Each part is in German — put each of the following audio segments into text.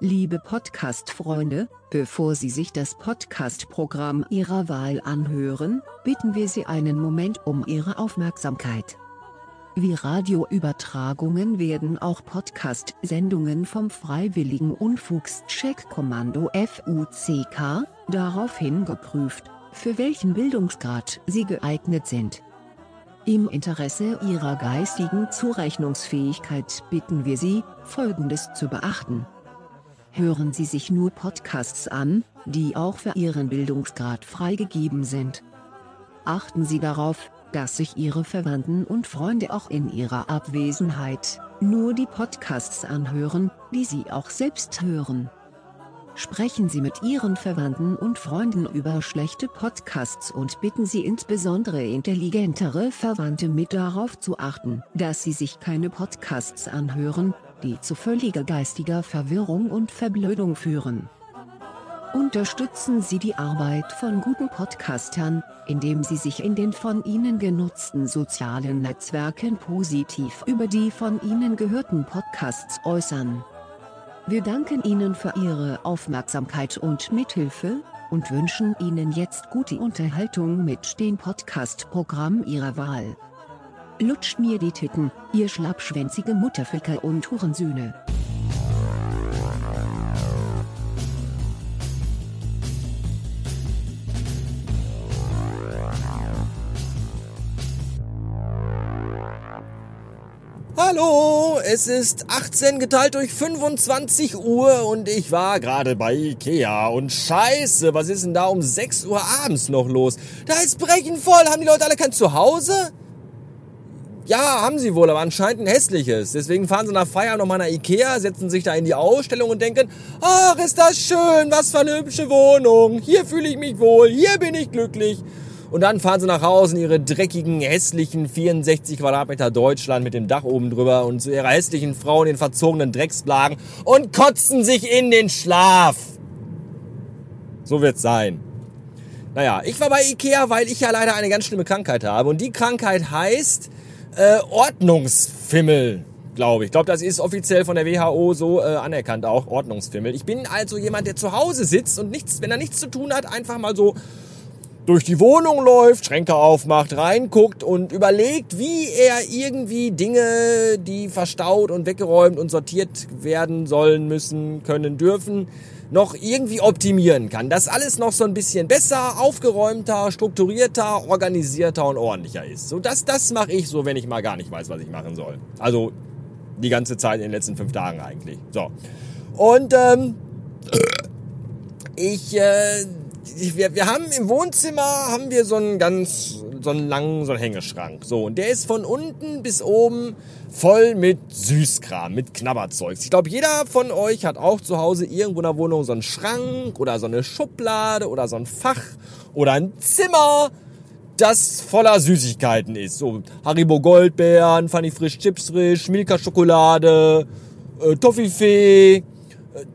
Liebe Podcast-Freunde, bevor Sie sich das Podcast-Programm Ihrer Wahl anhören, bitten wir Sie einen Moment um Ihre Aufmerksamkeit. Wie Radioübertragungen werden auch Podcast-Sendungen vom Freiwilligen Unfugscheck-Kommando FUCK daraufhin geprüft, für welchen Bildungsgrad sie geeignet sind. Im Interesse Ihrer geistigen Zurechnungsfähigkeit bitten wir Sie, Folgendes zu beachten hören Sie sich nur Podcasts an, die auch für Ihren Bildungsgrad freigegeben sind. Achten Sie darauf, dass sich Ihre Verwandten und Freunde auch in ihrer Abwesenheit nur die Podcasts anhören, die Sie auch selbst hören. Sprechen Sie mit Ihren Verwandten und Freunden über schlechte Podcasts und bitten Sie insbesondere intelligentere Verwandte mit darauf zu achten, dass sie sich keine Podcasts anhören, die zu völliger geistiger Verwirrung und Verblödung führen. Unterstützen Sie die Arbeit von guten Podcastern, indem Sie sich in den von Ihnen genutzten sozialen Netzwerken positiv über die von Ihnen gehörten Podcasts äußern. Wir danken Ihnen für Ihre Aufmerksamkeit und Mithilfe und wünschen Ihnen jetzt gute Unterhaltung mit dem Podcast-Programm Ihrer Wahl. Lutscht mir die Titten, ihr schlappschwänzige Mutterficker und Hurensöhne. Hallo, es ist 18 geteilt durch 25 Uhr und ich war gerade bei Ikea und scheiße, was ist denn da um 6 Uhr abends noch los? Da ist Brechen voll, haben die Leute alle kein Zuhause? Ja, haben sie wohl, aber anscheinend ein hässliches. Deswegen fahren sie nach Feier nochmal nach Ikea, setzen sich da in die Ausstellung und denken, ach, ist das schön, was für eine hübsche Wohnung. Hier fühle ich mich wohl, hier bin ich glücklich. Und dann fahren sie nach Hause in ihre dreckigen, hässlichen 64 Quadratmeter Deutschland mit dem Dach oben drüber und zu ihrer hässlichen Frau in den verzogenen Drecksblagen und kotzen sich in den Schlaf. So wird's sein. Naja, ich war bei Ikea, weil ich ja leider eine ganz schlimme Krankheit habe. Und die Krankheit heißt äh, Ordnungsfimmel, glaube ich. Ich glaube, das ist offiziell von der WHO so äh, anerkannt auch, Ordnungsfimmel. Ich bin also jemand, der zu Hause sitzt und nichts, wenn er nichts zu tun hat, einfach mal so durch die Wohnung läuft, Schränke aufmacht, reinguckt und überlegt, wie er irgendwie Dinge, die verstaut und weggeräumt und sortiert werden sollen, müssen, können, dürfen, noch irgendwie optimieren kann. Dass alles noch so ein bisschen besser, aufgeräumter, strukturierter, organisierter und ordentlicher ist. So das, das mache ich so, wenn ich mal gar nicht weiß, was ich machen soll. Also die ganze Zeit in den letzten fünf Tagen eigentlich. So. Und ähm, ich, äh, wir, wir haben im Wohnzimmer haben wir so einen ganz so einen langen so einen Hängeschrank. So und der ist von unten bis oben voll mit Süßkram, mit Knabberzeugs. Ich glaube, jeder von euch hat auch zu Hause irgendwo in der Wohnung so einen Schrank oder so eine Schublade oder so ein Fach oder ein Zimmer, das voller Süßigkeiten ist. So Haribo Goldbeeren, Funny Frisch Chips Frisch, Milka Schokolade, äh, Toffifee, äh,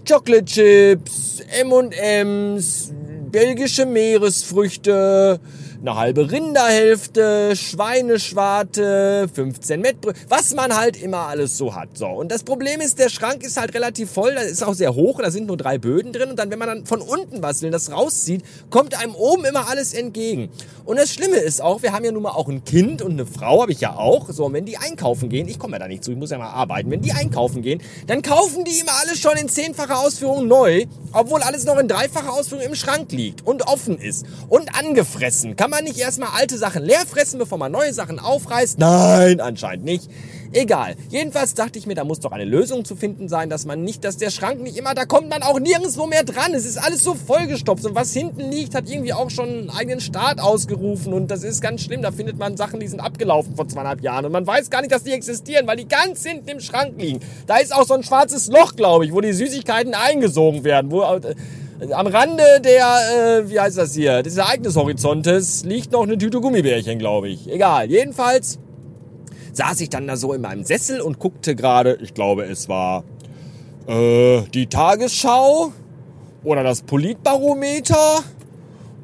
Chocolate Chips, M&M's, belgische Meeresfrüchte, eine halbe Rinderhälfte, Schweineschwarte, 15 Mettbrötchen, was man halt immer alles so hat. So. Und das Problem ist, der Schrank ist halt relativ voll, da ist auch sehr hoch, da sind nur drei Böden drin und dann, wenn man dann von unten was will, das rauszieht, kommt einem oben immer alles entgegen. Und das Schlimme ist auch, wir haben ja nun mal auch ein Kind und eine Frau habe ich ja auch. So, und wenn die einkaufen gehen, ich komme ja da nicht zu, ich muss ja mal arbeiten, wenn die einkaufen gehen, dann kaufen die immer alles schon in zehnfacher Ausführung neu, obwohl alles noch in dreifacher Ausführung im Schrank liegt und offen ist und angefressen. Kann man nicht erstmal alte Sachen leer fressen, bevor man neue Sachen aufreißt? Nein, anscheinend nicht. Egal. Jedenfalls dachte ich mir, da muss doch eine Lösung zu finden sein, dass man nicht, dass der Schrank nicht immer, da kommt man auch nirgendwo mehr dran. Es ist alles so vollgestopft und was hinten liegt, hat irgendwie auch schon einen eigenen Start ausgerufen und das ist ganz schlimm. Da findet man Sachen, die sind abgelaufen vor zweieinhalb Jahren und man weiß gar nicht, dass die existieren, weil die ganz hinten im Schrank liegen. Da ist auch so ein schwarzes Loch, glaube ich, wo die Süßigkeiten eingesogen werden, wo äh, am Rande der, äh, wie heißt das hier, des Ereignishorizontes liegt noch eine Tüte Gummibärchen, glaube ich. Egal. Jedenfalls saß ich dann da so in meinem Sessel und guckte gerade, ich glaube, es war äh, die Tagesschau oder das Politbarometer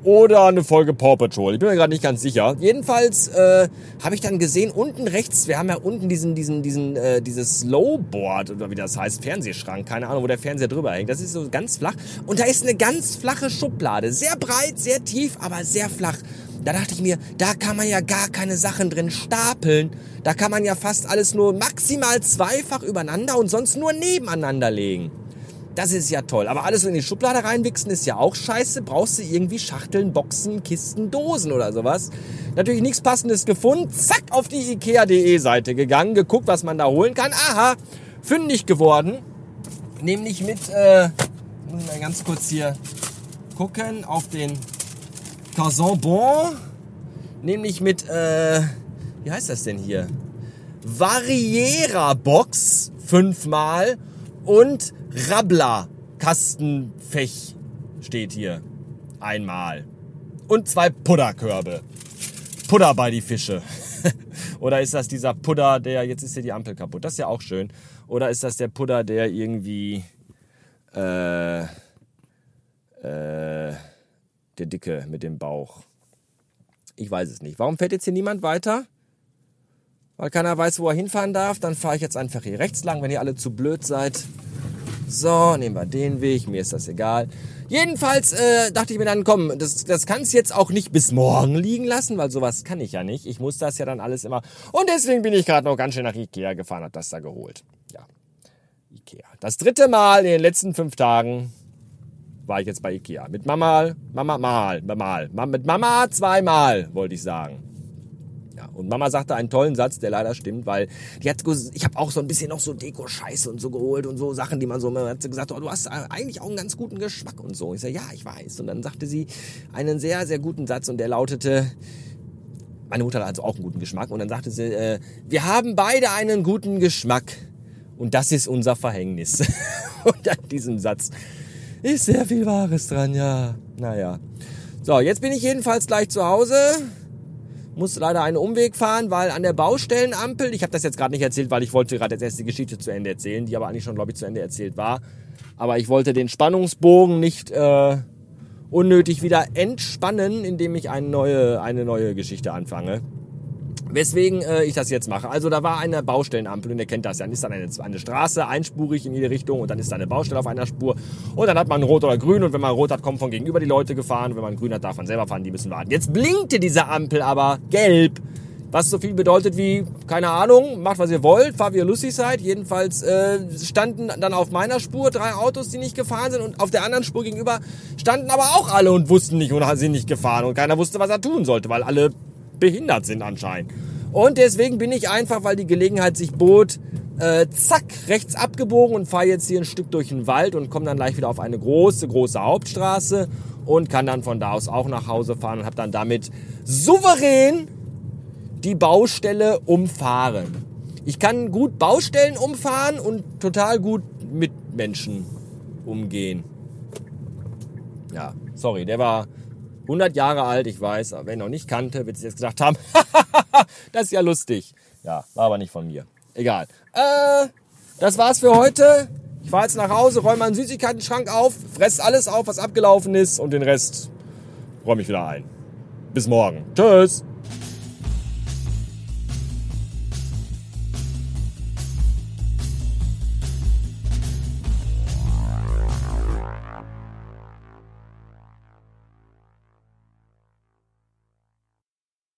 oder eine Folge Paw Patrol. Ich bin mir gerade nicht ganz sicher. Jedenfalls äh, habe ich dann gesehen, unten rechts, wir haben ja unten diesen, diesen, diesen, äh, dieses Lowboard oder wie das heißt, Fernsehschrank, keine Ahnung, wo der Fernseher drüber hängt. Das ist so ganz flach. Und da ist eine ganz flache Schublade. Sehr breit, sehr tief, aber sehr flach. Da dachte ich mir, da kann man ja gar keine Sachen drin stapeln. Da kann man ja fast alles nur maximal zweifach übereinander und sonst nur nebeneinander legen. Das ist ja toll. Aber alles in die Schublade reinwichsen ist ja auch scheiße. Brauchst du irgendwie Schachteln, Boxen, Kisten, Dosen oder sowas. Natürlich nichts Passendes gefunden. Zack, auf die Ikea.de Seite gegangen, geguckt, was man da holen kann. Aha, fündig geworden. Nämlich mit, äh, muss ich mal ganz kurz hier gucken, auf den Carson Bon. Nämlich mit, äh, wie heißt das denn hier? Variera Box fünfmal und Rabbler Kastenfech steht hier. Einmal. Und zwei Pudderkörbe. Pudder bei die Fische. Oder ist das dieser Pudder, der, jetzt ist hier die Ampel kaputt. Das ist ja auch schön. Oder ist das der Pudder, der irgendwie, äh, äh, der Dicke mit dem Bauch. Ich weiß es nicht. Warum fährt jetzt hier niemand weiter? Weil keiner weiß, wo er hinfahren darf. Dann fahre ich jetzt einfach hier rechts lang, wenn ihr alle zu blöd seid. So, nehmen wir den Weg, mir ist das egal. Jedenfalls äh, dachte ich mir dann, komm, das, das kannst jetzt auch nicht bis morgen liegen lassen, weil sowas kann ich ja nicht. Ich muss das ja dann alles immer. Und deswegen bin ich gerade noch ganz schön nach Ikea gefahren, hab das da geholt. Ja, Ikea. Das dritte Mal in den letzten fünf Tagen war ich jetzt bei Ikea. Mit Mama, Mama, mal, mal. Mit Mama zweimal, wollte ich sagen. Und Mama sagte einen tollen Satz, der leider stimmt, weil die hat, ich habe auch so ein bisschen noch so Deko-Scheiße und so geholt und so Sachen, die man so, man hat sie gesagt, oh, du hast eigentlich auch einen ganz guten Geschmack und so. Ich sage, ja, ich weiß. Und dann sagte sie einen sehr, sehr guten Satz und der lautete, meine Mutter hat also auch einen guten Geschmack und dann sagte sie, äh, wir haben beide einen guten Geschmack und das ist unser Verhängnis. und an diesem Satz ist sehr viel Wahres dran, ja. Naja. So, jetzt bin ich jedenfalls gleich zu Hause muss leider einen Umweg fahren, weil an der Baustellenampel, ich habe das jetzt gerade nicht erzählt, weil ich wollte gerade jetzt erst die Geschichte zu Ende erzählen, die aber eigentlich schon, glaube ich, zu Ende erzählt war. Aber ich wollte den Spannungsbogen nicht äh, unnötig wieder entspannen, indem ich eine neue, eine neue Geschichte anfange. Weswegen äh, ich das jetzt mache. Also da war eine Baustellenampel und ihr kennt das ja. Dann ist dann eine, eine Straße einspurig in jede Richtung und dann ist da eine Baustelle auf einer Spur. Und dann hat man rot oder grün und wenn man rot hat, kommen von gegenüber die Leute gefahren. Und wenn man grün hat, darf man selber fahren, die müssen warten. Jetzt blinkte diese Ampel aber gelb. Was so viel bedeutet wie, keine Ahnung, macht was ihr wollt, fahrt wie ihr lustig seid. Jedenfalls äh, standen dann auf meiner Spur drei Autos, die nicht gefahren sind und auf der anderen Spur gegenüber standen aber auch alle und wussten nicht und sind nicht gefahren und keiner wusste, was er tun sollte, weil alle behindert sind anscheinend. Und deswegen bin ich einfach, weil die Gelegenheit sich bot, äh, zack, rechts abgebogen und fahre jetzt hier ein Stück durch den Wald und komme dann gleich wieder auf eine große, große Hauptstraße und kann dann von da aus auch nach Hause fahren und habe dann damit souverän die Baustelle umfahren. Ich kann gut Baustellen umfahren und total gut mit Menschen umgehen. Ja, sorry, der war 100 Jahre alt, ich weiß, aber wer ihn noch nicht kannte, wird sich jetzt gesagt haben, das ist ja lustig. Ja, war aber nicht von mir. Egal. Äh, das war's für heute. Ich fahre jetzt nach Hause, räume meinen Süßigkeiten-Schrank auf, fress alles auf, was abgelaufen ist und den Rest räume ich wieder ein. Bis morgen. Tschüss.